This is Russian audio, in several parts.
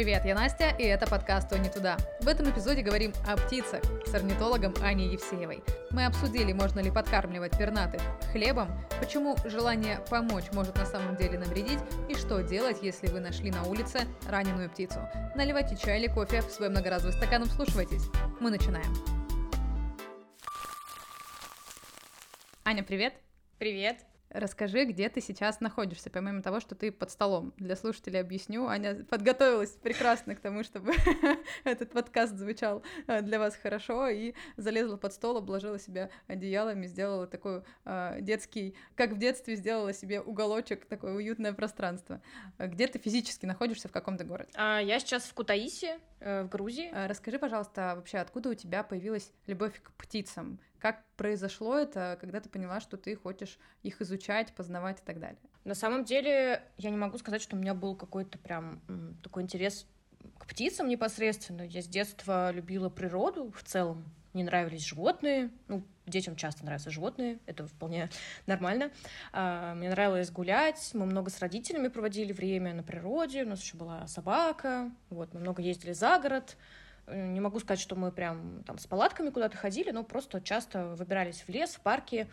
Привет, я Настя, и это подкаст «То не туда». В этом эпизоде говорим о птицах с орнитологом Аней Евсеевой. Мы обсудили, можно ли подкармливать пернатых хлебом, почему желание помочь может на самом деле навредить, и что делать, если вы нашли на улице раненую птицу. Наливайте чай или кофе в свой многоразовый стакан вслушивайтесь. Мы начинаем. Аня, привет! Привет! Расскажи, где ты сейчас находишься, помимо того, что ты под столом. Для слушателей объясню. Аня подготовилась прекрасно к тому, чтобы этот подкаст звучал э, для вас хорошо, и залезла под стол, обложила себя одеялами, сделала такой э, детский, как в детстве сделала себе уголочек, такое уютное пространство. Где ты физически находишься, в каком-то городе? А, я сейчас в Кутаиси, в Грузии. А, расскажи, пожалуйста, вообще, откуда у тебя появилась любовь к птицам? Как произошло это, когда ты поняла, что ты хочешь их изучать, познавать и так далее? На самом деле, я не могу сказать, что у меня был какой-то прям такой интерес к птицам непосредственно. Я с детства любила природу в целом. Мне нравились животные. Ну, детям часто нравятся животные, это вполне нормально. А, мне нравилось гулять, мы много с родителями проводили время на природе, у нас еще была собака, вот, мы много ездили за город, не могу сказать, что мы прям там с палатками куда-то ходили, но просто часто выбирались в лес, в парки,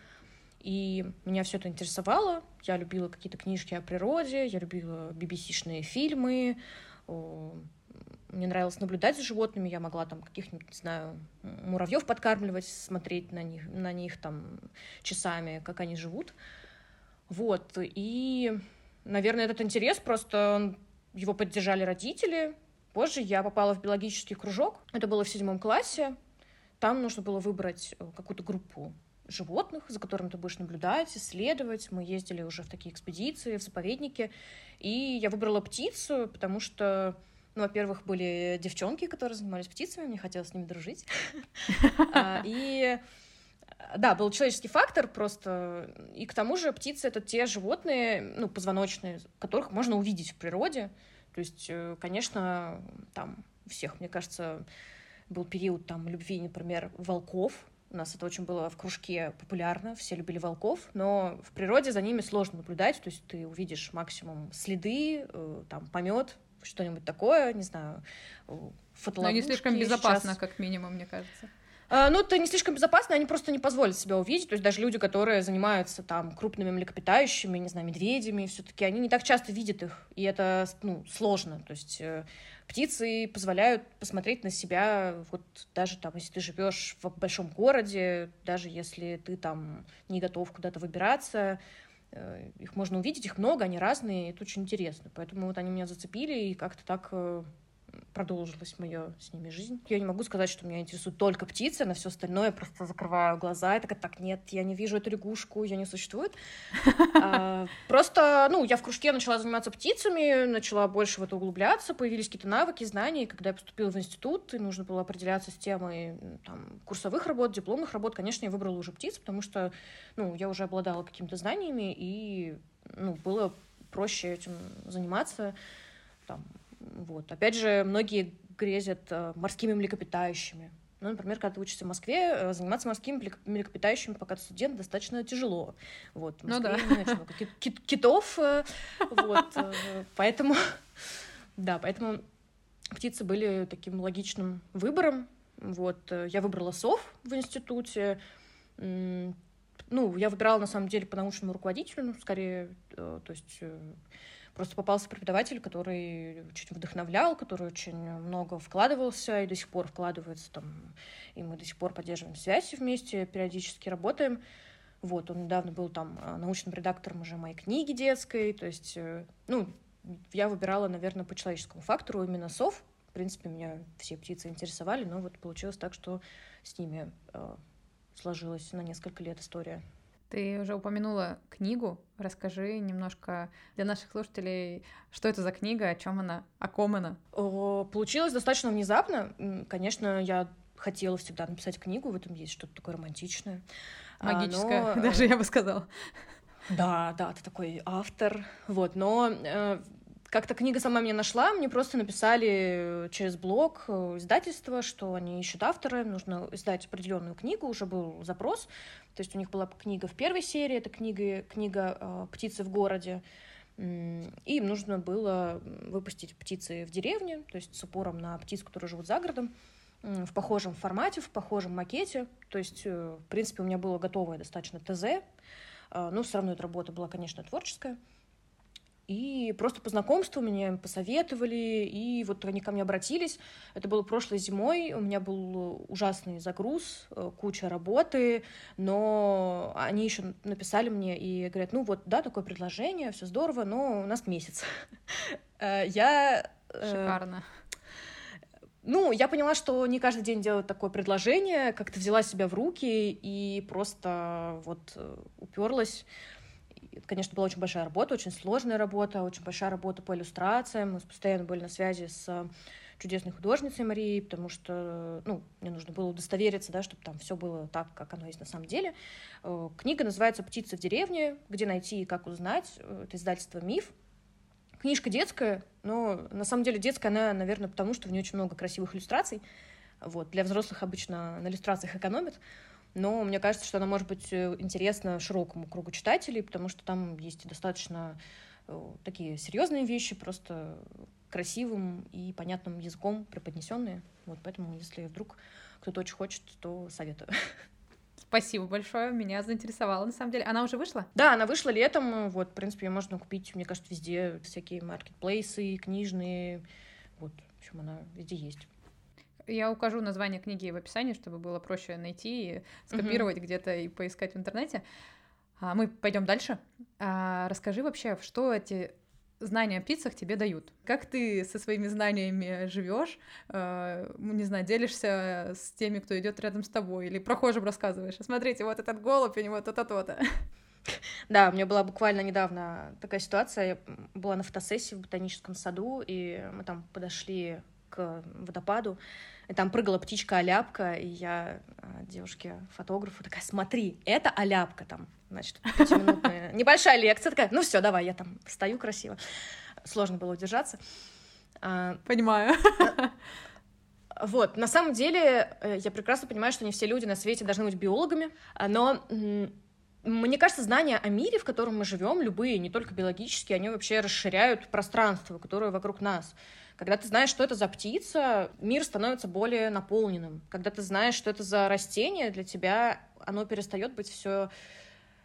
и меня все это интересовало. Я любила какие-то книжки о природе, я любила BBC-шные фильмы, мне нравилось наблюдать за животными, я могла там каких-нибудь, не знаю, муравьев подкармливать, смотреть на них, на них там часами, как они живут. Вот, и, наверное, этот интерес просто, его поддержали родители, Позже я попала в биологический кружок. Это было в седьмом классе. Там нужно было выбрать э, какую-то группу животных, за которыми ты будешь наблюдать, исследовать. Мы ездили уже в такие экспедиции, в заповедники. И я выбрала птицу, потому что, ну, во-первых, были девчонки, которые занимались птицами, мне хотелось с ними дружить. А, и да, был человеческий фактор просто. И к тому же птицы — это те животные, ну, позвоночные, которых можно увидеть в природе. То есть, э, конечно, там всех, мне кажется, был период там любви, например, волков. У нас это очень было в кружке популярно, все любили волков, но в природе за ними сложно наблюдать, то есть ты увидишь максимум следы, э, там помет, что-нибудь такое, не знаю, фотоловушки. Но не слишком безопасно, сейчас... как минимум, мне кажется. А, ну, это не слишком безопасно, они просто не позволят себя увидеть. То есть даже люди, которые занимаются там крупными млекопитающими, не знаю, медведями, все-таки они не так часто видят их, и это ну, сложно. То есть э, птицы позволяют посмотреть на себя, вот даже там, если ты живешь в большом городе, даже если ты там не готов куда-то выбираться, э, их можно увидеть, их много, они разные, это очень интересно. Поэтому вот они меня зацепили, и как-то так э, продолжилась моя с ними жизнь. Я не могу сказать, что меня интересуют только птицы, на все остальное я просто закрываю глаза и такая, так, нет, я не вижу эту лягушку, я не существует. А, просто, ну, я в кружке начала заниматься птицами, начала больше в это углубляться, появились какие-то навыки, знания, и когда я поступила в институт, и нужно было определяться с темой там, курсовых работ, дипломных работ, конечно, я выбрала уже птиц, потому что, ну, я уже обладала какими-то знаниями, и, ну, было проще этим заниматься, там, вот. Опять же, многие грезят э, морскими млекопитающими. Ну, например, когда ты учишься в Москве, э, заниматься морскими млекопитающими, пока ты студент, достаточно тяжело. Вот, в ну Москве ну, да. не много кит китов, э, вот, поэтому, да, поэтому птицы были таким логичным выбором. Вот, я выбрала сов в институте, ну, я выбирала, на самом деле, по научному руководителю, ну, скорее, то есть Просто попался преподаватель, который очень вдохновлял, который очень много вкладывался и до сих пор вкладывается там. И мы до сих пор поддерживаем связь вместе, периодически работаем. Вот, он недавно был там а, научным редактором уже моей книги детской. То есть, э, ну, я выбирала, наверное, по человеческому фактору именно сов. В принципе, меня все птицы интересовали, но вот получилось так, что с ними э, сложилась на несколько лет история. Ты уже упомянула книгу. Расскажи немножко для наших слушателей, что это за книга, о чем она, о ком она. Получилось достаточно внезапно. Конечно, я хотела всегда написать книгу, в этом есть что-то такое романтичное. А, Магическое, но... даже я бы сказала. Да, да, ты такой автор. Вот, но э, как-то книга сама меня нашла, мне просто написали через блог э, издательства, что они ищут автора, нужно издать определенную книгу, уже был запрос, то есть у них была книга в первой серии, это книга, книга э, «Птицы в городе», и им нужно было выпустить птицы в деревне, то есть с упором на птиц, которые живут за городом, в похожем формате, в похожем макете. То есть, э, в принципе, у меня было готовое достаточно ТЗ, но все равно эта работа была, конечно, творческая. И просто по знакомству меня посоветовали, и вот они ко мне обратились. Это было прошлой зимой, у меня был ужасный загруз, э, куча работы, но они еще написали мне и говорят, ну вот, да, такое предложение, все здорово, но у нас месяц. Э, я... Э, Шикарно. Ну, я поняла, что не каждый день делают такое предложение, как-то взяла себя в руки и просто вот уперлась это, конечно, была очень большая работа, очень сложная работа, очень большая работа по иллюстрациям. Мы постоянно были на связи с чудесной художницей Марией, потому что, ну, мне нужно было удостовериться, да, чтобы там все было так, как оно есть на самом деле. Э, книга называется «Птица в деревне», где найти и как узнать. Э, это издательство «Миф». Книжка детская, но на самом деле детская она, наверное, потому что в ней очень много красивых иллюстраций. Вот. Для взрослых обычно на иллюстрациях экономят но мне кажется, что она может быть э, интересна широкому кругу читателей, потому что там есть достаточно э, такие серьезные вещи, просто красивым и понятным языком преподнесенные. Вот поэтому, если вдруг кто-то очень хочет, то советую. Спасибо большое, меня заинтересовало, на самом деле. Она уже вышла? Да, она вышла летом, вот, в принципе, ее можно купить, мне кажется, везде, всякие маркетплейсы, книжные, вот, в общем, она везде есть. Я укажу название книги в описании, чтобы было проще найти и скопировать угу. где-то и поискать в интернете. А мы пойдем дальше. А, расскажи вообще, что эти знания о птицах тебе дают. Как ты со своими знаниями живешь? Э, не знаю, делишься с теми, кто идет рядом с тобой, или прохожим рассказываешь. Смотрите, вот этот голубь, у него то-то, то-то. Да, у меня была буквально недавно такая ситуация. Я была на фотосессии в ботаническом саду, и мы там подошли к водопаду. И там прыгала птичка-оляпка, и я а, девушке-фотографу такая, смотри, это оляпка там, значит, пятиминутная небольшая лекция, такая, ну все, давай, я там стою красиво. Сложно было удержаться. А, Понимаю. Вот, на самом деле, э, я прекрасно понимаю, что не все люди на свете должны быть биологами, но мне кажется, знания о мире, в котором мы живем, любые, не только биологические, они вообще расширяют пространство, которое вокруг нас. Когда ты знаешь, что это за птица, мир становится более наполненным. Когда ты знаешь, что это за растение, для тебя оно перестает быть все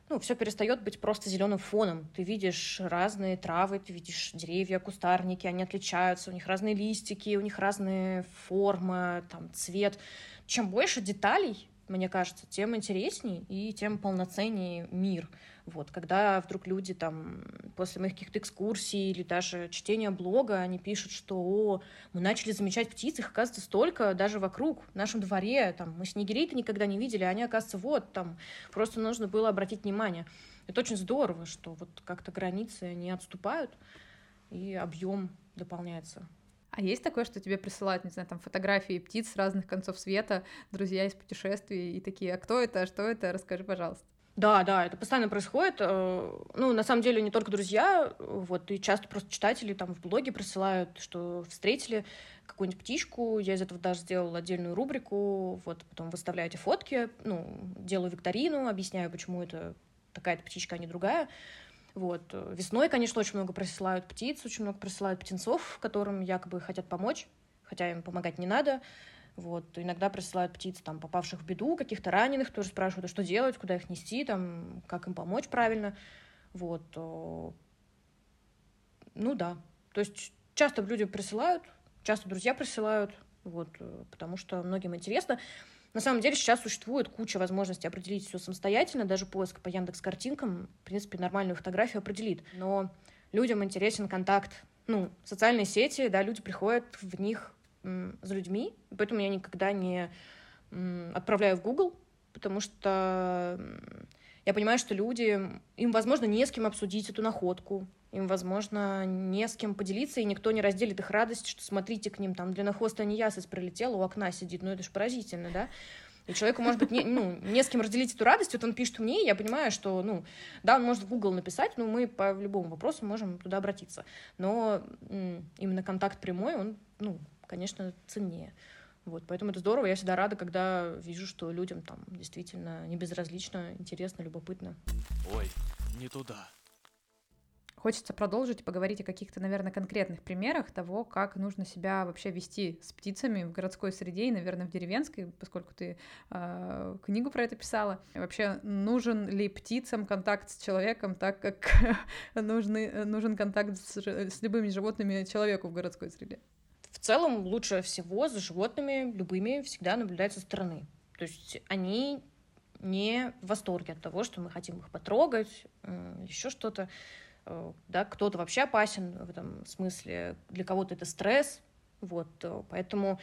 ну, все перестает быть просто зеленым фоном. Ты видишь разные травы, ты видишь деревья, кустарники, они отличаются, у них разные листики, у них разные формы, там, цвет. Чем больше деталей, мне кажется, тем интересней и тем полноценнее мир. Вот, когда вдруг люди там после моих каких-то экскурсий или даже чтения блога, они пишут, что О, мы начали замечать птиц, их оказывается столько даже вокруг, в нашем дворе, там, мы снегирей-то никогда не видели, а они, оказывается, вот, там, просто нужно было обратить внимание. Это очень здорово, что вот как-то границы не отступают, и объем дополняется. А есть такое, что тебе присылают, не знаю, там фотографии птиц с разных концов света, друзья из путешествий и такие, а кто это, а что это, расскажи, пожалуйста. Да, да, это постоянно происходит. Э, ну, на самом деле, не только друзья, вот, и часто просто читатели там в блоге присылают, что встретили какую-нибудь птичку, я из этого даже сделала отдельную рубрику, вот, потом выставляю эти фотки, ну, делаю викторину, объясняю, почему это такая-то птичка, а не другая. Вот. Весной, конечно, очень много присылают птиц, очень много присылают птенцов, которым якобы хотят помочь, хотя им помогать не надо. Вот. Иногда присылают птиц, там, попавших в беду, каких-то раненых, тоже спрашивают, а что делать, куда их нести, там, как им помочь правильно. Вот. Ну да. То есть часто люди присылают, часто друзья присылают, вот, потому что многим интересно. На самом деле сейчас существует куча возможностей определить все самостоятельно, даже поиск по Яндекс картинкам, в принципе, нормальную фотографию определит. Но людям интересен контакт, ну, социальные сети, да, люди приходят в них за людьми, поэтому я никогда не отправляю в Google, потому что я понимаю, что люди, им, возможно, не с кем обсудить эту находку, им, возможно, не с кем поделиться, и никто не разделит их радость, что смотрите к ним, там длиннохвостая неясыть прилетела, у окна сидит, ну это ж поразительно, да? И человеку, может быть, не, ну, не с кем разделить эту радость. Вот он пишет мне, и я понимаю, что, ну, да, он может в Google написать, но мы по любому вопросу можем туда обратиться. Но именно контакт прямой, он, ну, конечно, ценнее. Вот, поэтому это здорово. Я всегда рада, когда вижу, что людям там действительно не безразлично, интересно, любопытно. Ой, не туда. Хочется продолжить и поговорить о каких-то, наверное, конкретных примерах того, как нужно себя вообще вести с птицами в городской среде и, наверное, в деревенской, поскольку ты э, книгу про это писала. И вообще, нужен ли птицам контакт с человеком, так как нужны, нужен контакт с, с любыми животными человеку в городской среде? В целом, лучше всего за животными любыми всегда наблюдать со стороны. То есть они не в восторге от того, что мы хотим их потрогать, еще что-то. Э, да, кто-то вообще опасен в этом смысле, для кого-то это стресс, вот, э, поэтому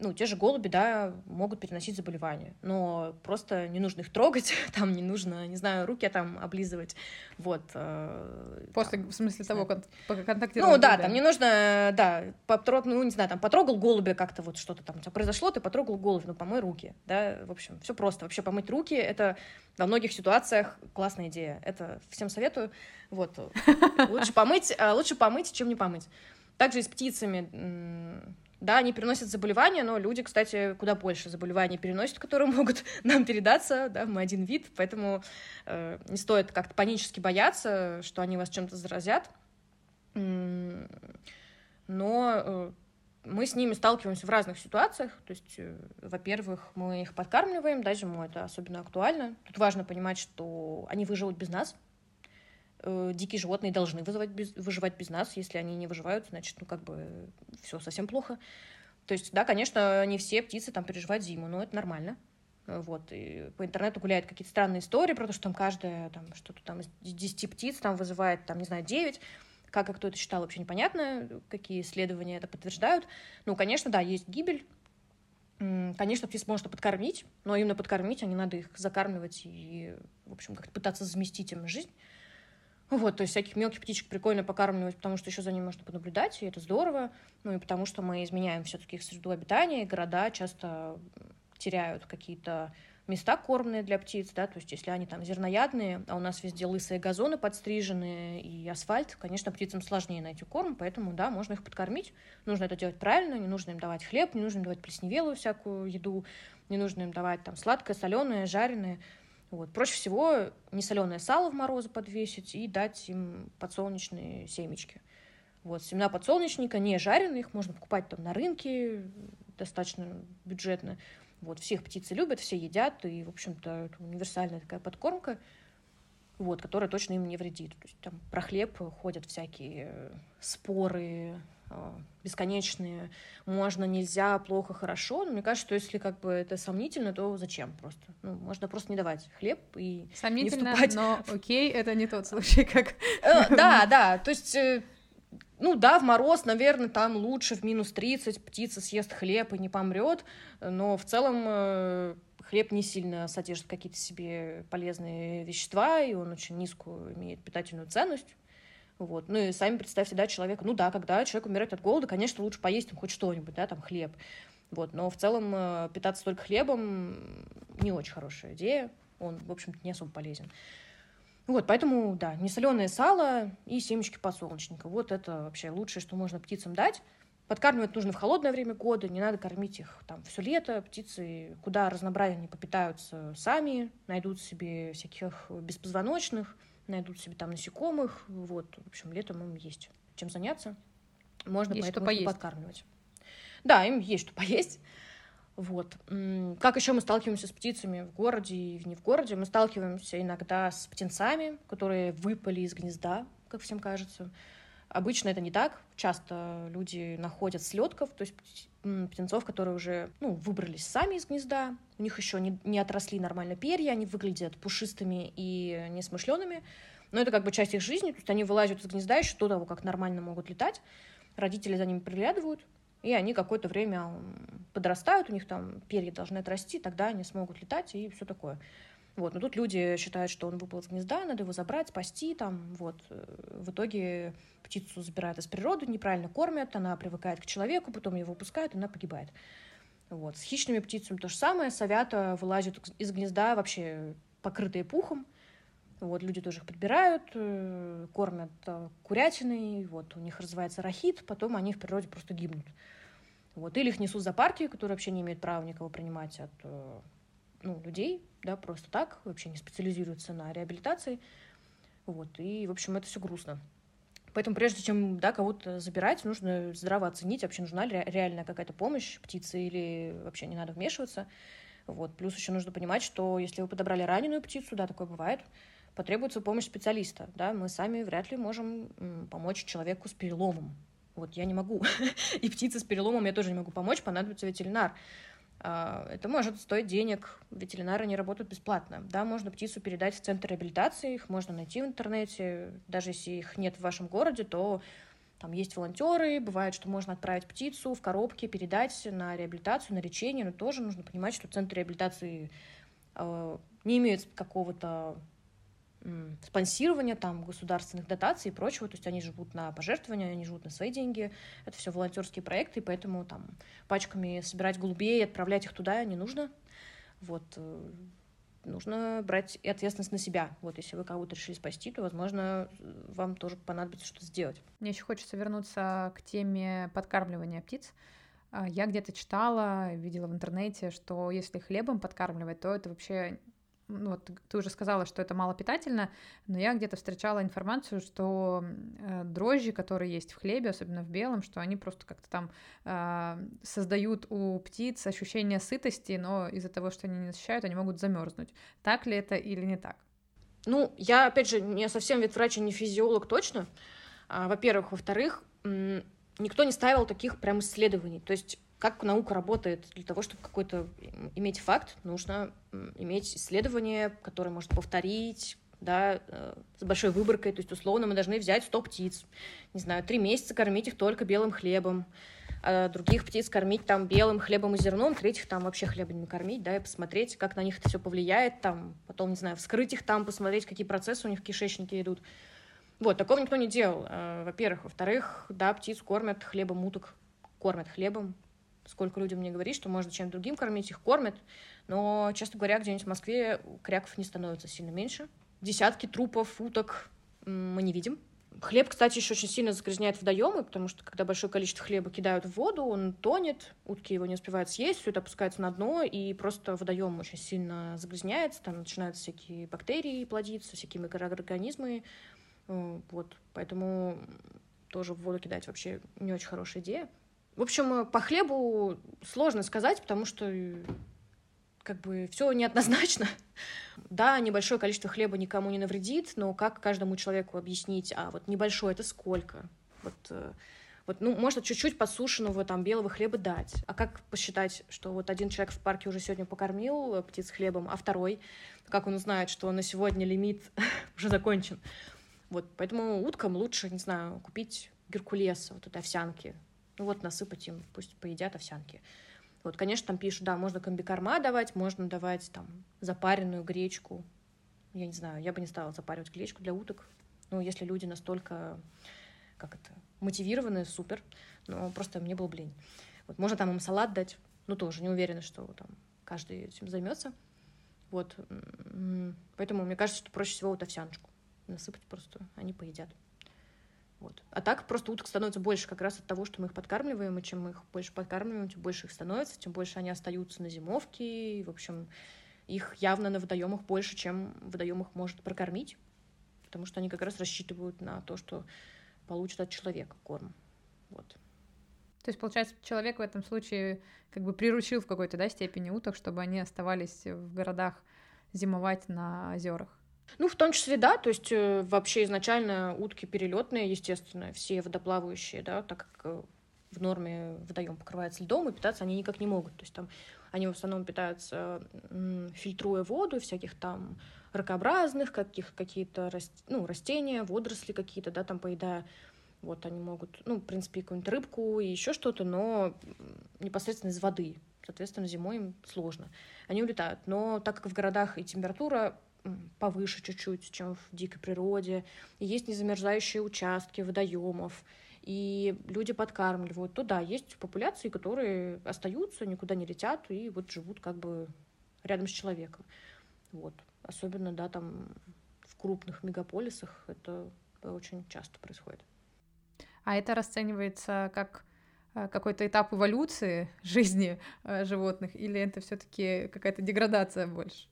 ну, те же голуби, да, могут переносить заболевания, но просто не нужно их трогать, там не нужно, не знаю, руки там облизывать, вот. Э, После, там, в смысле того, как контактировать? Ну, да, там не нужно, да, потрог, ну, не знаю, там потрогал голубя как-то вот что-то там у тебя произошло, ты потрогал голубя, ну, помой руки, да, в общем, все просто. Вообще помыть руки — это во многих ситуациях классная идея, это всем советую, вот. Лучше помыть, а, лучше помыть, чем не помыть. Также и с птицами да, они переносят заболевания, но люди, кстати, куда больше заболеваний переносят, которые могут нам передаться, да, мы один вид, поэтому э, не стоит как-то панически бояться, что они вас чем-то заразят. Но э, мы с ними сталкиваемся в разных ситуациях. То есть, э, во-первых, мы их подкармливаем, да, зимой это особенно актуально. Тут важно понимать, что они выживут без нас, э, дикие животные должны вызывать без, выживать без нас. Если они не выживают, значит, ну, как бы все совсем плохо. То есть, да, конечно, не все птицы там переживают зиму, но это нормально. Вот, и по интернету гуляют какие-то странные истории про то, что там каждая, там, что-то там из 10 птиц там вызывает, там, не знаю, 9. Как кто это считал, вообще непонятно, какие исследования это подтверждают. Ну, конечно, да, есть гибель, Конечно, птиц можно подкормить, но именно подкормить, а не надо их закармливать и, в общем, как-то пытаться заместить им жизнь. Вот, то есть всяких мелких птичек прикольно покармливать, потому что еще за ними можно понаблюдать, и это здорово. Ну и потому что мы изменяем все-таки их среду обитания, и города часто теряют какие-то места кормные для птиц, да, то есть если они там зерноядные, а у нас везде лысые газоны подстриженные и асфальт, конечно, птицам сложнее найти корм, поэтому, да, можно их подкормить, нужно это делать правильно, не нужно им давать хлеб, не нужно им давать плесневелую всякую еду, не нужно им давать там сладкое, соленое, жареное, вот. Проще всего несоленое сало в морозы подвесить и дать им подсолнечные семечки. Вот, семена подсолнечника не жареные, их можно покупать там на рынке, достаточно бюджетно. Вот, всех птицы любят, все едят, и, в общем-то, это универсальная такая подкормка, вот, которая точно им не вредит. То есть там про хлеб ходят всякие споры, бесконечные можно, нельзя, плохо, хорошо. Но мне кажется, что если как бы это сомнительно, то зачем просто? Ну, можно просто не давать хлеб и Сомнительно, не вступать. но окей, это не тот случай, как... Э, да, да, то есть... Э, ну да, в мороз, наверное, там лучше в минус 30 птица съест хлеб и не помрет, но в целом э, хлеб не сильно содержит какие-то себе полезные вещества, и он очень низкую имеет питательную ценность. Вот. Ну и сами представьте, да, человека, ну да, когда человек умирает от голода, конечно, лучше поесть там хоть что-нибудь, да, там хлеб. Вот. Но в целом э, питаться только хлебом не очень хорошая идея, он, в общем-то, не особо полезен. Вот, поэтому, да, несоленое сало и семечки подсолнечника. Вот это вообще лучшее, что можно птицам дать. Подкармливать нужно в холодное время года, не надо кормить их там все лето. Птицы куда разнообразнее попитаются сами, найдут себе всяких беспозвоночных, найдут себе там насекомых, вот, в общем, летом им есть чем заняться, можно есть поэтому что подкармливать. Да, им есть что поесть. Вот. Как еще мы сталкиваемся с птицами в городе и не в городе? Мы сталкиваемся иногда с птенцами, которые выпали из гнезда, как всем кажется. Обычно это не так. Часто люди находят слетков, то есть птенцов, которые уже ну, выбрались сами из гнезда. У них еще не, не отросли нормально перья, они выглядят пушистыми и несмышленными. Но это как бы часть их жизни, то есть они вылазят из гнезда еще до того, как нормально могут летать. Родители за ними приглядывают, и они какое-то время подрастают, у них там перья должны отрасти, тогда они смогут летать и все такое. Вот. Но тут люди считают, что он выпал из гнезда, надо его забрать, спасти. Там, вот. В итоге птицу забирают из природы, неправильно кормят, она привыкает к человеку, потом ее выпускают, она погибает. Вот. С хищными птицами то же самое. Совята вылазят из гнезда вообще покрытые пухом. Вот, люди тоже их подбирают, э, кормят э, курятиной, вот, у них развивается рахит, потом они в природе просто гибнут. Вот, или их несут за партии, которые вообще не имеют права никого принимать от э, ну, людей, да, просто так, вообще не специализируются на реабилитации. Вот, и, в общем, это все грустно. Поэтому прежде чем да, кого-то забирать, нужно здраво оценить, вообще нужна ли реальная какая-то помощь птице или вообще не надо вмешиваться. Вот. Плюс еще нужно понимать, что если вы подобрали раненую птицу, да, такое бывает, потребуется помощь специалиста. Да? Мы сами вряд ли можем помочь человеку с переломом. Вот я не могу. И птице с переломом я тоже не могу помочь, понадобится ветеринар. А, это может стоить денег. Ветеринары не работают бесплатно. Да, можно птицу передать в центр реабилитации, их можно найти в интернете. Даже если их нет в вашем городе, то там есть волонтеры, бывает, что можно отправить птицу в коробке, передать на реабилитацию, на лечение, но тоже нужно понимать, что центр реабилитации э, не имеет какого-то спонсирования, там, государственных дотаций и прочего. То есть они живут на пожертвования, они живут на свои деньги. Это все волонтерские проекты, и поэтому там пачками собирать голубей отправлять их туда не нужно. Вот э, нужно брать и ответственность на себя. Вот если вы кого-то решили спасти, то, возможно, вам тоже понадобится что-то сделать. Мне еще хочется вернуться к теме подкармливания птиц. А, я где-то читала, видела в интернете, что если хлебом подкармливать, то это вообще ну, вот ты уже сказала, что это малопитательно, но я где-то встречала информацию, что э, дрожжи, которые есть в хлебе, особенно в белом, что они просто как-то там э, создают у птиц ощущение сытости, но из-за того, что они не насыщают, они могут замерзнуть. Так ли это или не так? Ну, я, опять же, не совсем ветврач и не физиолог точно, а, во-первых. Во-вторых, никто не ставил таких прям исследований. То есть как наука работает. Для того, чтобы какой-то иметь факт, нужно иметь исследование, которое может повторить, да, э, с большой выборкой. То есть, условно, мы должны взять 100 птиц, не знаю, три месяца кормить их только белым хлебом, а других птиц кормить там белым хлебом и зерном, третьих там вообще хлебом не кормить, да, и посмотреть, как на них это все повлияет, там, потом, не знаю, вскрыть их там, посмотреть, какие процессы у них в кишечнике идут. Вот, такого никто не делал, э, во-первых. Во-вторых, да, птиц кормят хлебом уток, кормят хлебом, сколько людям мне говорит, что можно чем-то другим кормить, их кормят, но, честно говоря, где-нибудь в Москве кряков не становится сильно меньше. Десятки трупов, уток мы не видим. Хлеб, кстати, еще очень сильно загрязняет водоемы, потому что когда большое количество хлеба кидают в воду, он тонет, утки его не успевают съесть, все это опускается на дно, и просто водоем очень сильно загрязняется, там начинаются всякие бактерии плодиться, всякие микроорганизмы. Э, вот, поэтому тоже в воду кидать вообще не очень хорошая идея. В общем, э, по хлебу сложно сказать, потому что э, как бы все неоднозначно. Да, небольшое количество хлеба никому не навредит, но как каждому человеку объяснить, а вот небольшое это сколько? Вот, э, вот, ну, можно чуть-чуть подсушенного там белого хлеба дать. А как посчитать, что вот один человек в парке уже сегодня покормил птиц хлебом, а второй, как он узнает, что на сегодня лимит уже закончен? Вот, поэтому уткам лучше, не знаю, купить геркулес, вот этой овсянки, ну вот насыпать им, пусть поедят овсянки. Вот, конечно, там пишут, да, можно комбикорма давать, можно давать там запаренную гречку. Я не знаю, я бы не стала запаривать гречку для уток. Ну, если люди настолько, как это, мотивированы, супер. Но просто мне был блин. Вот, можно там им салат дать, ну, тоже не уверена, что там каждый этим займется. Вот, поэтому мне кажется, что проще всего вот овсяночку насыпать просто, они поедят. Вот. А так просто уток становится больше как раз от того, что мы их подкармливаем, и чем мы их больше подкармливаем, тем больше их становится, тем больше они остаются на зимовке, и, в общем, их явно на водоемах больше, чем водоем их может прокормить, потому что они как раз рассчитывают на то, что получат от человека корм. Вот. То есть, получается, человек в этом случае как бы приручил в какой-то да, степени уток, чтобы они оставались в городах зимовать на озерах. Ну, в том числе, да, то есть э, вообще изначально утки перелетные, естественно, все водоплавающие, да, так как э, в норме водоем покрывается льдом, и питаться они никак не могут. То есть там они в основном питаются, фильтруя воду, всяких там ракообразных, каких, какие-то раст... ну, растения, водоросли какие-то, да, там поедая. Вот они могут, ну, в принципе, какую-нибудь рыбку и еще что-то, но непосредственно из воды. Соответственно, зимой им сложно. Они улетают. Но так как в городах и температура повыше чуть-чуть, чем в дикой природе. И есть незамерзающие участки водоемов. и люди подкармливают, то да, есть популяции, которые остаются, никуда не летят и вот живут как бы рядом с человеком. Вот. Особенно, да, там в крупных мегаполисах это очень часто происходит. А это расценивается как э, какой-то этап эволюции жизни э, животных, или это все-таки какая-то деградация больше?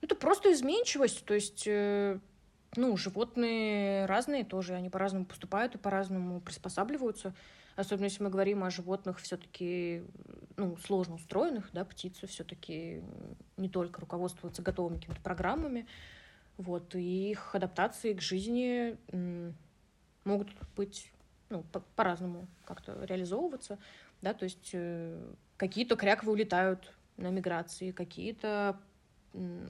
Это просто изменчивость, то есть, э, ну, животные разные тоже, они по-разному поступают и по-разному приспосабливаются. Особенно если мы говорим о животных все-таки ну, сложно устроенных, да, птицы все-таки не только руководствуются готовыми какими-то программами, вот, и их адаптации к жизни могут быть ну, по-разному как-то реализовываться, да, то есть э, какие-то кряковы улетают на миграции, какие-то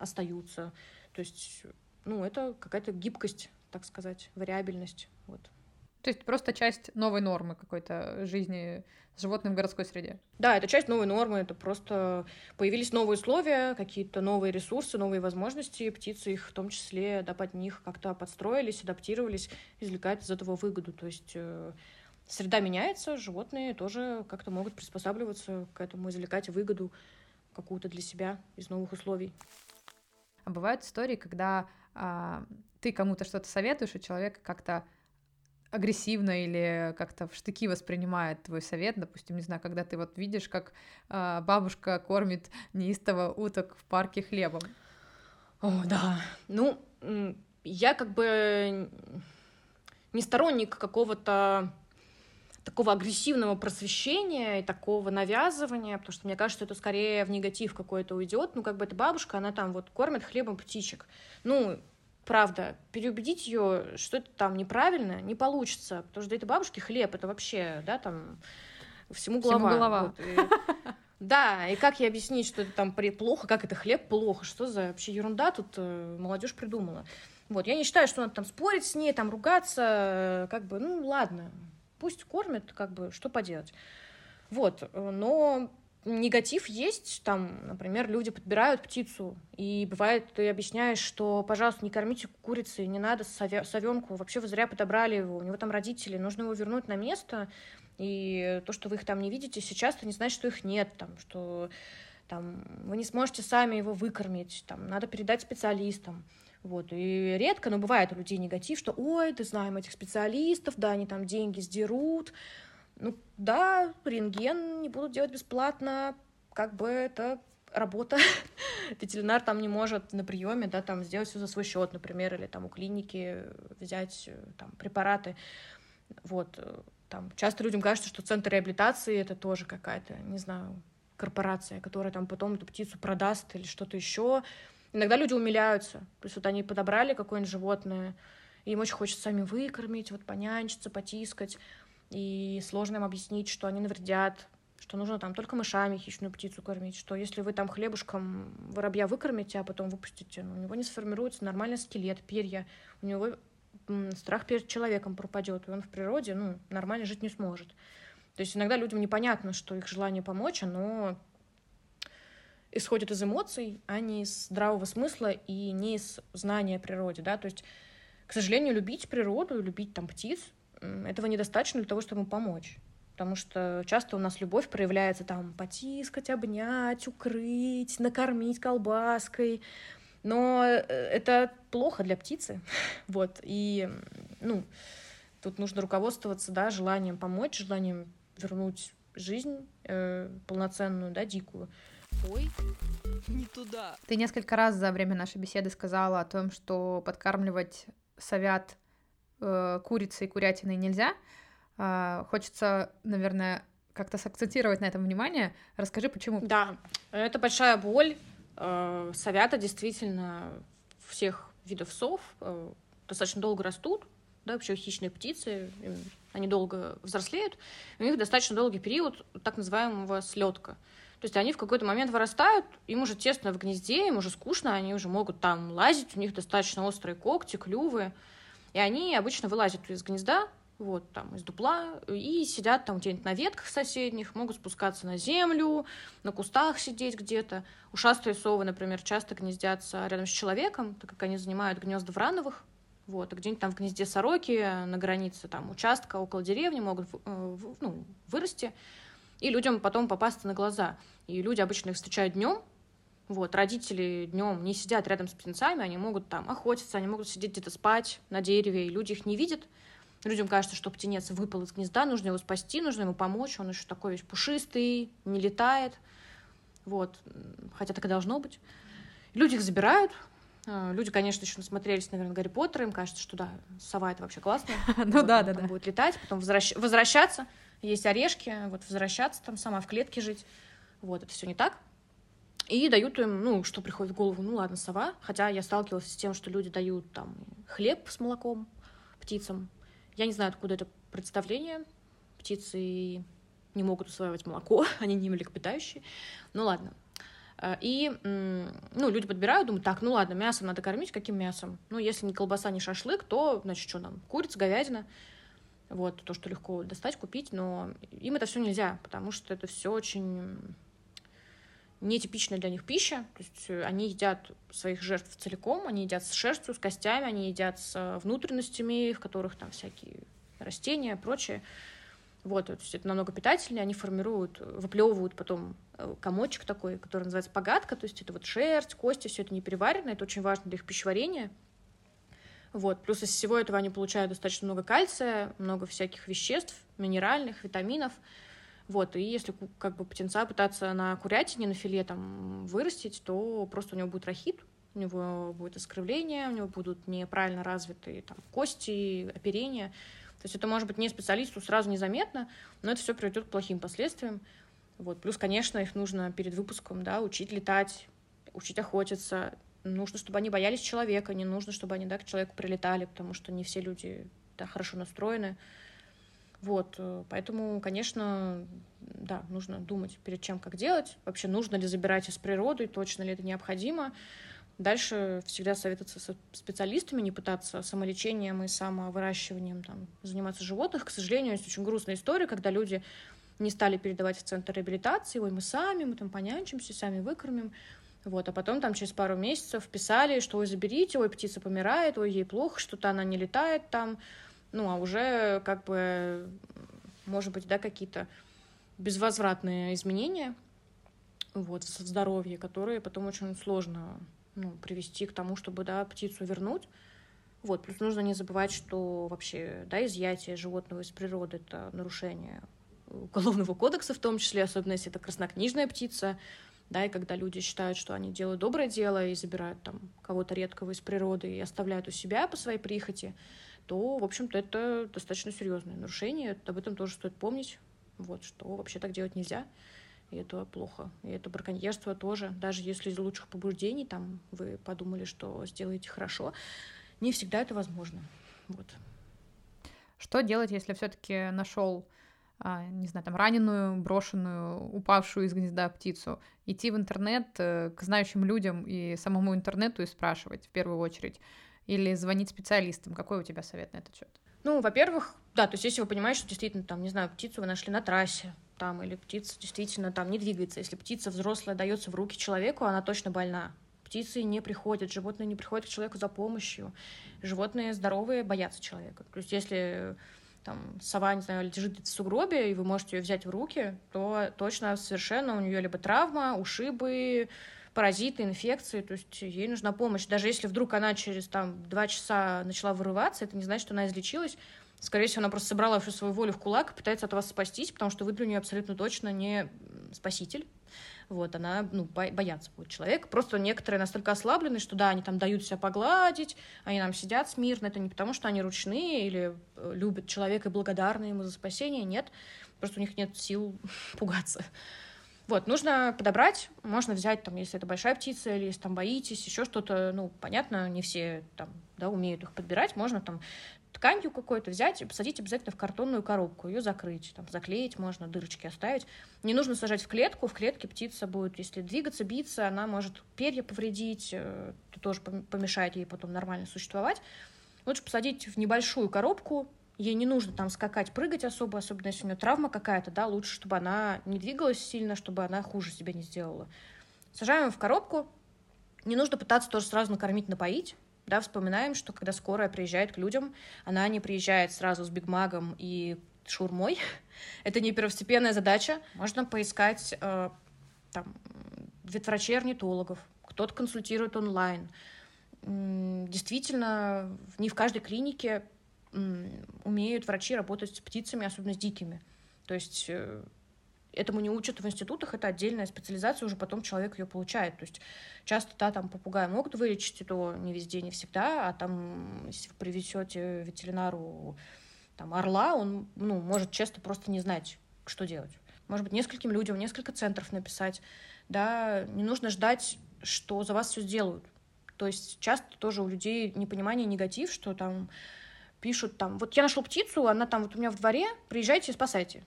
остаются, то есть, ну, это какая-то гибкость, так сказать, вариабельность, вот. То есть просто часть новой нормы какой-то жизни с животным в городской среде. Да, это часть новой нормы, это просто появились новые условия, какие-то новые ресурсы, новые возможности, птицы их в том числе, да, под них как-то подстроились, адаптировались, извлекают из этого выгоду. То есть э, среда меняется, животные тоже как-то могут приспосабливаться к этому, извлекать выгоду какую-то для себя из новых условий. А бывают истории, когда а, ты кому-то что-то советуешь, и человек как-то агрессивно или как-то в штыки воспринимает твой совет, допустим, не знаю, когда ты вот видишь, как э, бабушка кормит неистово уток в парке хлебом. О, да. Ну, я как бы не сторонник какого-то такого агрессивного просвещения и такого навязывания, потому что мне кажется, это скорее в негатив какой-то уйдет. Ну, как бы эта бабушка, она там вот кормит хлебом птичек. Ну, правда, переубедить ее, что это там неправильно, не получится, потому что для этой бабушки хлеб это вообще, да, там всему голова. Всему голова. Вот, и... Да, и как ей объяснить, что это там плохо, как это хлеб плохо, что за вообще ерунда тут э, молодежь придумала. Вот, я не считаю, что надо там спорить с ней, там ругаться, э, как бы, ну ладно, пусть кормят, как бы, что поделать. Вот, но негатив есть, там, например, люди подбирают птицу, и бывает, ты объясняешь, что, пожалуйста, не кормите курицы, не надо совенку, вообще вы зря подобрали его, у него там родители, нужно его вернуть на место, и то, что вы их там не видите сейчас, это не значит, что их нет, там, что там, вы не сможете сами его выкормить, там, надо передать специалистам. Вот, и редко, но бывает у людей негатив, что, ой, ты знаем этих специалистов, да, они там деньги сдерут, ну да, рентген не будут делать бесплатно, как бы это работа. Ветеринар там не может на приеме, да, там сделать все за свой счет, например, или там у клиники взять там препараты. Вот, там часто людям кажется, что центр реабилитации это тоже какая-то, не знаю, корпорация, которая там потом эту птицу продаст или что-то еще. Иногда люди умиляются. То есть вот они подобрали какое-нибудь животное, и им очень хочется сами выкормить, вот понянчиться, потискать и сложно им объяснить, что они навредят, что нужно там только мышами хищную птицу кормить, что если вы там хлебушком воробья выкормите, а потом выпустите, ну, у него не сформируется нормальный скелет, перья, у него страх перед человеком пропадет, и он в природе ну, нормально жить не сможет. То есть иногда людям непонятно, что их желание помочь, оно исходит из эмоций, а не из здравого смысла и не из знания о природе, да, то есть, к сожалению, любить природу, любить там птиц, этого недостаточно для того, чтобы помочь. Потому что часто у нас любовь проявляется там потискать, обнять, укрыть, накормить колбаской. Но э, это плохо для птицы. вот. И, ну, тут нужно руководствоваться, да, желанием помочь, желанием вернуть жизнь э, полноценную, да, дикую. Ой, не туда. Ты несколько раз за время нашей беседы сказала о том, что подкармливать совят э, курицей и курятиной нельзя. Э, хочется, наверное, как-то сакцентировать на этом внимание. Расскажи, почему. Да, это большая боль. Э, совята действительно всех видов сов э, достаточно долго растут, да, вообще хищные птицы, они долго взрослеют, у них достаточно долгий период так называемого слетка. То есть они в какой-то момент вырастают, им уже тесно в гнезде, им уже скучно, они уже могут там лазить, у них достаточно острые когти, клювы, и они обычно вылазят из гнезда, вот там из дупла, и сидят там где-нибудь на ветках соседних, могут спускаться на землю, на кустах сидеть где-то. Ушастые совы, например, часто гнездятся рядом с человеком, так как они занимают гнезда в рановых. Вот, а где-нибудь там в гнезде сороки, на границе там участка около деревни могут э, ну, вырасти, и людям потом попасться на глаза. И люди обычно их встречают днем, вот, родители днем не сидят рядом с птенцами, они могут там охотиться, они могут сидеть где-то спать на дереве, и люди их не видят. Людям кажется, что птенец выпал из гнезда, нужно его спасти, нужно ему помочь, он еще такой весь пушистый, не летает. Вот, хотя так и должно быть. Люди их забирают, а, Люди, конечно, еще насмотрелись, наверное, Гарри Поттера, им кажется, что да, сова это вообще классно. Ну да, да, да. Будет летать, потом возвращаться, есть орешки, вот возвращаться там сама в клетке жить. Вот, это все не так. И дают им, ну, что приходит в голову, ну ладно, сова. Хотя я сталкивалась с тем, что люди дают там хлеб с молоком птицам. Я не знаю, откуда это представление. Птицы не могут усваивать молоко, они не млекопитающие. Ну ладно. Э, и, ну, люди подбирают, думают, так, ну ладно, мясом надо кормить, каким мясом? Ну, если не колбаса, не шашлык, то, значит, что нам, курица, говядина. Вот, то, что легко достать, купить, но им это все нельзя, потому что это все очень нетипичная для них пища. То есть э, они едят своих жертв целиком, они едят с шерстью, с костями, они едят с э, внутренностями, в которых там всякие растения, прочее. Вот, то есть это намного питательнее, они формируют, выплевывают потом э, комочек такой, который называется погадка, то есть это вот шерсть, кости, все это не переварено, это очень важно для их пищеварения. Вот. Плюс из всего этого они получают достаточно много кальция, много всяких веществ, минеральных, витаминов. Вот, и если как бы птенца пытаться на курятине, на филе там вырастить, то просто у него будет рахит, у него будет искривление, у него будут неправильно развитые там, кости, оперения. То есть это может быть не специалисту сразу незаметно, но это все приведет к плохим последствиям. Вот. Плюс, конечно, их нужно перед выпуском да, учить летать, учить охотиться. Нужно, чтобы они боялись человека, не нужно, чтобы они да, к человеку прилетали, потому что не все люди да, хорошо настроены. Вот, э, поэтому, конечно, да, нужно думать перед чем, как делать. Вообще, нужно ли забирать из природы, точно ли это необходимо. Дальше всегда советоваться со специалистами, не пытаться самолечением и самовыращиванием там, заниматься животных. К сожалению, есть очень грустная история, когда люди не стали передавать в центр реабилитации, ой, мы сами, мы там понянчимся, сами выкормим. Вот, а потом там через пару месяцев писали, что ой, заберите, ой, птица помирает, ой, ей плохо, что-то она не летает там, ну, а уже как бы, может быть, да, какие-то безвозвратные изменения вот, в здоровье, которые потом очень сложно ну, привести к тому, чтобы да, птицу вернуть. Вот, плюс нужно не забывать, что вообще да, изъятие животного из природы — это нарушение уголовного кодекса в том числе, особенно если это краснокнижная птица, да, и когда люди считают, что они делают доброе дело и забирают там кого-то редкого из природы и оставляют у себя по своей прихоти, то, в общем-то, это достаточно серьезное нарушение. Об этом тоже стоит помнить, вот, что вообще так делать нельзя. И это плохо. И это браконьерство тоже. Даже если из лучших побуждений там вы подумали, что сделаете хорошо, не всегда это возможно. Вот. Что делать, если все-таки нашел, не знаю, там раненую, брошенную, упавшую из гнезда птицу? Идти в интернет э, к знающим людям и самому интернету и спрашивать в первую очередь, или звонить специалистам? Какой у тебя совет на этот счет? Ну, во-первых, да, то есть если вы понимаете, что действительно, там, не знаю, птицу вы нашли на трассе, там, или птица действительно там не двигается. Если птица взрослая дается в руки человеку, она точно больна. Птицы не приходят, животные не приходят к человеку за помощью. Животные здоровые боятся человека. То есть если там сова, не знаю, лежит в сугробе, и вы можете ее взять в руки, то точно совершенно у нее либо травма, ушибы, паразиты, инфекции, то есть ей нужна помощь. Даже если вдруг она через там два часа начала вырываться, это не значит, что она излечилась. Скорее всего, она просто собрала всю свою волю в кулак и пытается от вас спастись, потому что вы для нее абсолютно точно не спаситель. Вот, она, ну, бояться будет человек. Просто некоторые настолько ослаблены, что, да, они там дают себя погладить, они там сидят смирно. Это не потому, что они ручные или э, любят человека и благодарны ему за спасение. Нет, просто у них нет сил пугаться. Вот, нужно подобрать, можно взять, там, если это большая птица, или если там боитесь, еще что-то, ну, понятно, не все там, да, умеют их подбирать, можно там тканью какой-то взять и посадить обязательно в картонную коробку, ее закрыть, там, заклеить можно, дырочки оставить. Не нужно сажать в клетку, в клетке птица будет, если двигаться, биться, она может перья повредить, это тоже помешает ей потом нормально существовать. Лучше посадить в небольшую коробку, ей не нужно там скакать, прыгать особо, особенно если у нее травма какая-то, да, лучше, чтобы она не двигалась сильно, чтобы она хуже себя не сделала. Сажаем в коробку, не нужно пытаться тоже сразу накормить, напоить, Да, вспоминаем, что когда скорая приезжает к людям, она не приезжает сразу с бигмагом и шурмой. Это не первостепенная задача. Можно поискать э, там, ветврачей-орнитологов, кто-то консультирует онлайн. Действительно, не в каждой клинике умеют врачи работать с птицами, особенно с дикими. То есть э, этому не учат в институтах, это отдельная специализация, уже потом человек ее получает. То есть часто, да, там попугая могут вылечить, и то не везде, не всегда, а там, если вы привезете ветеринару там, орла, он, ну, может часто просто не знать, что делать. Может быть, нескольким людям, несколько центров написать, да, не нужно ждать, что за вас все сделают. То есть часто тоже у людей непонимание, негатив, что там пишут там, вот я нашел птицу, она там вот у меня в дворе, приезжайте и спасайте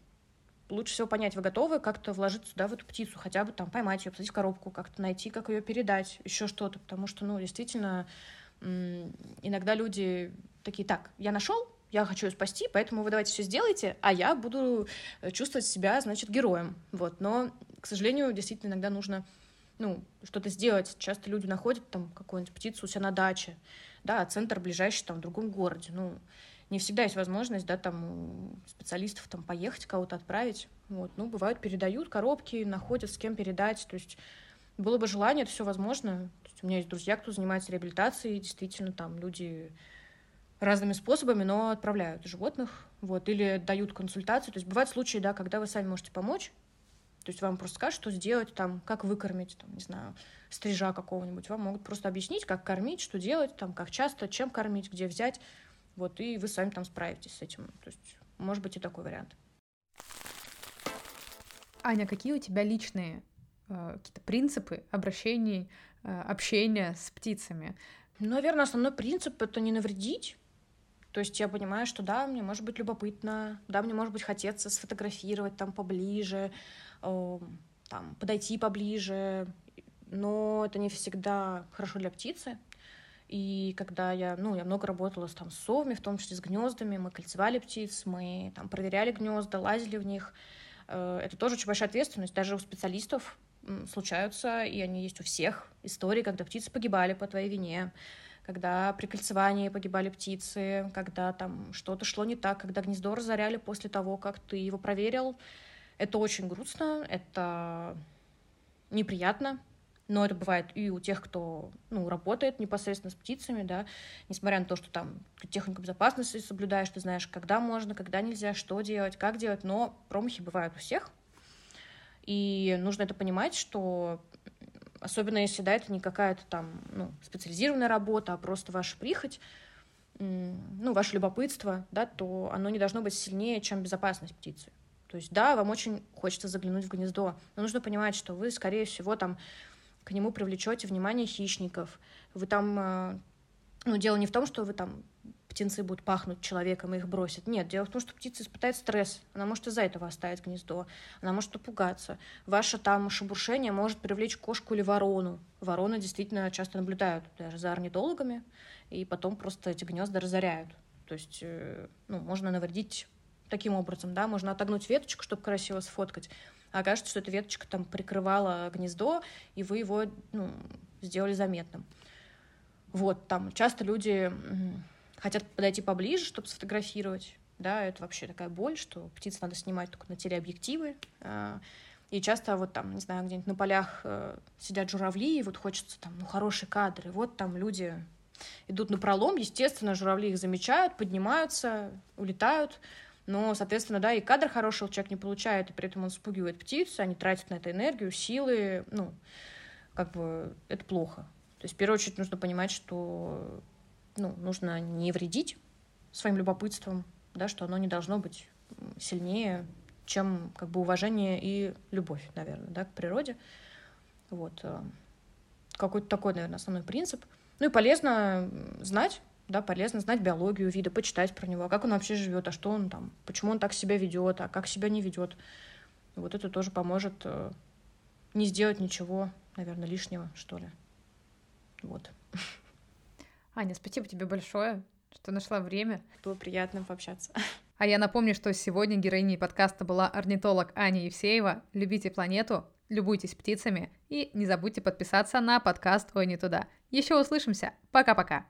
лучше всего понять, вы готовы как-то вложиться сюда, в эту птицу, хотя бы там поймать ее, посадить в коробку, как-то найти, как ее передать, еще что-то, потому что, ну, действительно, иногда люди такие, так, я нашел, я хочу ее спасти, поэтому вы давайте все сделайте, а я буду э, чувствовать себя, значит, героем, вот, но, к сожалению, действительно иногда нужно, ну, что-то сделать, часто люди находят там какую-нибудь птицу у себя на даче, да, а центр ближайший там в другом городе, ну, не всегда есть возможность, да, там, специалистов там поехать, кого-то отправить. Вот, ну, бывают, передают коробки, находят, с кем передать. То есть было бы желание, это все возможно. То есть у меня есть друзья, кто занимается реабилитацией, действительно, там люди разными способами, но отправляют животных, вот, или дают консультацию. То есть бывают случаи, да, когда вы сами можете помочь, то есть вам просто скажут, что сделать, там, как выкормить, там, не знаю, стрижа какого-нибудь. Вам могут просто объяснить, как кормить, что делать, там, как часто, чем кормить, где взять. Вот, и вы сами там справитесь с этим. То есть, может быть, и такой вариант. Аня, какие у тебя личные э, какие-то принципы обращений, э, общения с птицами? Ну, наверное, основной принцип — это не навредить. То есть я понимаю, что да, мне может быть любопытно, да, мне может быть хотеться сфотографировать там поближе, э, там, подойти поближе, но это не всегда хорошо для птицы. И когда я, ну, я много работала с, там, с совами, в том числе с гнездами, мы кольцевали птиц, мы там проверяли гнезда, лазили в них. Э, это тоже очень большая ответственность. Даже у специалистов случаются, и они есть у всех, истории, когда птицы погибали по твоей вине, когда при кольцевании погибали птицы, когда там что-то шло не так, когда гнездо разоряли после того, как ты его проверил. Это очень грустно, это неприятно, но это бывает и у тех, кто ну, работает непосредственно с птицами, да, несмотря на то, что там технику безопасности соблюдаешь, ты знаешь, когда можно, когда нельзя, что делать, как делать, но промахи бывают у всех. И нужно это понимать, что особенно если, да, это не какая-то там ну, специализированная работа, а просто ваша прихоть, ну, ваше любопытство, да, то оно не должно быть сильнее, чем безопасность птицы. То есть, да, вам очень хочется заглянуть в гнездо, но нужно понимать, что вы, скорее всего, там к нему привлечете внимание хищников. Вы там, э, ну, дело не в том, что вы там птенцы будут пахнуть человеком и их бросят. Нет, дело в том, что птица испытает стресс. Она может из-за этого оставить гнездо. Она может напугаться. Ваше там шебуршение может привлечь кошку или ворону. Вороны действительно часто наблюдают даже за орнитологами, и потом просто эти гнезда разоряют. То есть, э, ну, можно навредить таким образом, да, можно отогнуть веточку, чтобы красиво сфоткать, окажется, что эта веточка там прикрывала гнездо, и вы его ну, сделали заметным. Вот, там часто люди хотят подойти поближе, чтобы сфотографировать, да, это вообще такая боль, что птиц надо снимать только на телеобъективы, а, и часто вот там, не знаю, где-нибудь на полях э, сидят журавли, и вот хочется там, ну, хорошие кадры, вот там люди идут на пролом, естественно, журавли их замечают, поднимаются, улетают, но, соответственно, да, и кадр хороший человек не получает, и при этом он спугивает птиц, они тратят на это энергию, силы, ну, как бы это плохо. То есть, в первую очередь, нужно понимать, что ну, нужно не вредить своим любопытством, да, что оно не должно быть сильнее, чем как бы уважение и любовь, наверное, да, к природе. Вот. Э, какой-то такой, наверное, основной принцип. Ну и полезно знать, да, полезно знать биологию вида, почитать про него, а как он вообще живет, а что он там, почему он так себя ведет, а как себя не ведет. Вот это тоже поможет э, не сделать ничего, наверное, лишнего, что ли. Вот. Аня, спасибо тебе большое, что нашла время. Было приятно пообщаться. А я напомню, что сегодня героиней подкаста была орнитолог Аня Евсеева. Любите планету, любуйтесь птицами и не забудьте подписаться на подкаст «Ой, не туда». Еще услышимся. Пока-пока.